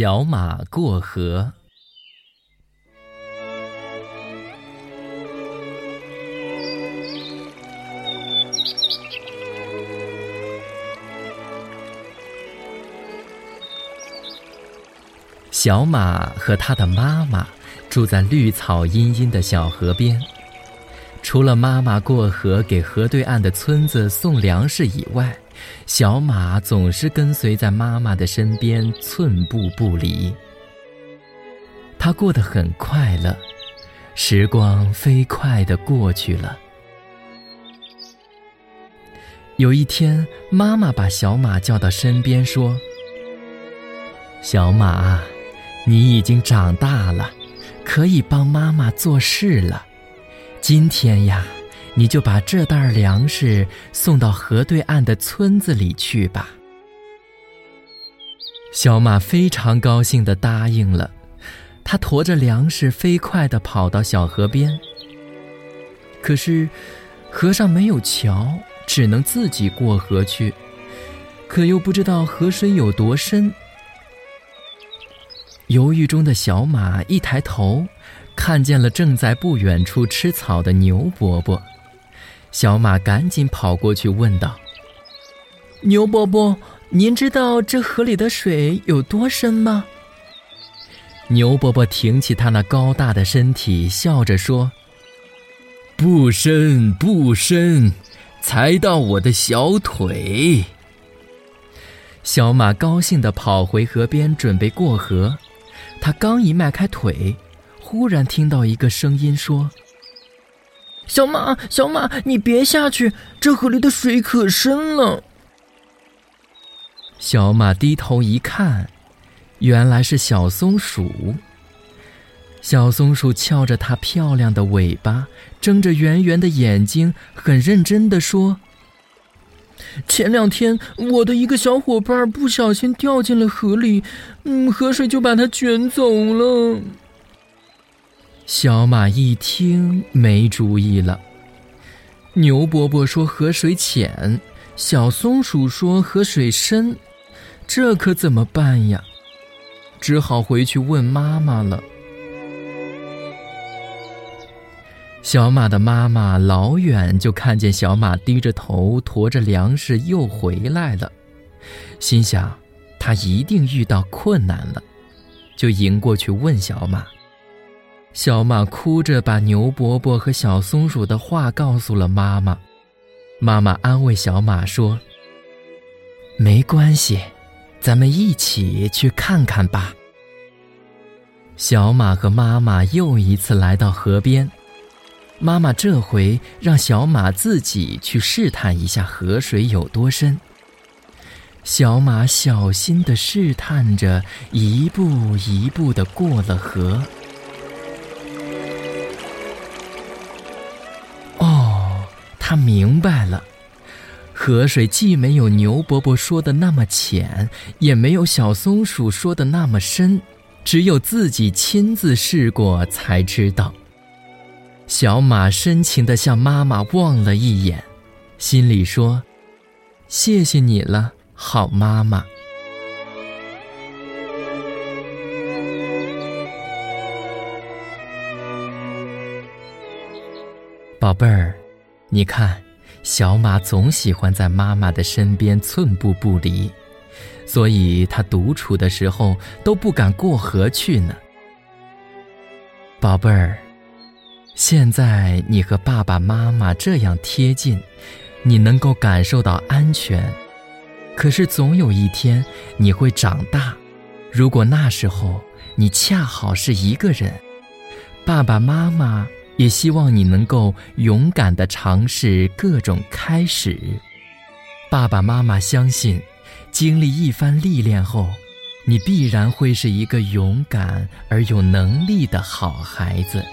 小马过河。小马和他的妈妈住在绿草茵茵的小河边。除了妈妈过河给河对岸的村子送粮食以外，小马总是跟随在妈妈的身边，寸步不离。他过得很快乐，时光飞快地过去了。有一天，妈妈把小马叫到身边说：“小马，你已经长大了，可以帮妈妈做事了。”今天呀，你就把这袋粮食送到河对岸的村子里去吧。小马非常高兴地答应了，他驮着粮食飞快地跑到小河边。可是，河上没有桥，只能自己过河去，可又不知道河水有多深。犹豫中的小马一抬头。看见了正在不远处吃草的牛伯伯，小马赶紧跑过去问道：“牛伯伯，您知道这河里的水有多深吗？”牛伯伯挺起他那高大的身体，笑着说：“不深不深，才到我的小腿。”小马高兴地跑回河边，准备过河。他刚一迈开腿。忽然听到一个声音说：“小马，小马，你别下去，这河里的水可深了。”小马低头一看，原来是小松鼠。小松鼠翘着它漂亮的尾巴，睁着圆圆的眼睛，很认真地说：“前两天，我的一个小伙伴不小心掉进了河里，嗯，河水就把它卷走了。”小马一听没主意了。牛伯伯说河水浅，小松鼠说河水深，这可怎么办呀？只好回去问妈妈了。小马的妈妈老远就看见小马低着头驮着粮食又回来了，心想他一定遇到困难了，就迎过去问小马。小马哭着把牛伯伯和小松鼠的话告诉了妈妈。妈妈安慰小马说：“没关系，咱们一起去看看吧。”小马和妈妈又一次来到河边，妈妈这回让小马自己去试探一下河水有多深。小马小心地试探着，一步一步地过了河。他明白了，河水既没有牛伯伯说的那么浅，也没有小松鼠说的那么深，只有自己亲自试过才知道。小马深情地向妈妈望了一眼，心里说：“谢谢你了，好妈妈。”宝贝儿。你看，小马总喜欢在妈妈的身边寸步不离，所以它独处的时候都不敢过河去呢。宝贝儿，现在你和爸爸妈妈这样贴近，你能够感受到安全。可是总有一天你会长大，如果那时候你恰好是一个人，爸爸妈妈。也希望你能够勇敢地尝试各种开始。爸爸妈妈相信，经历一番历练后，你必然会是一个勇敢而有能力的好孩子。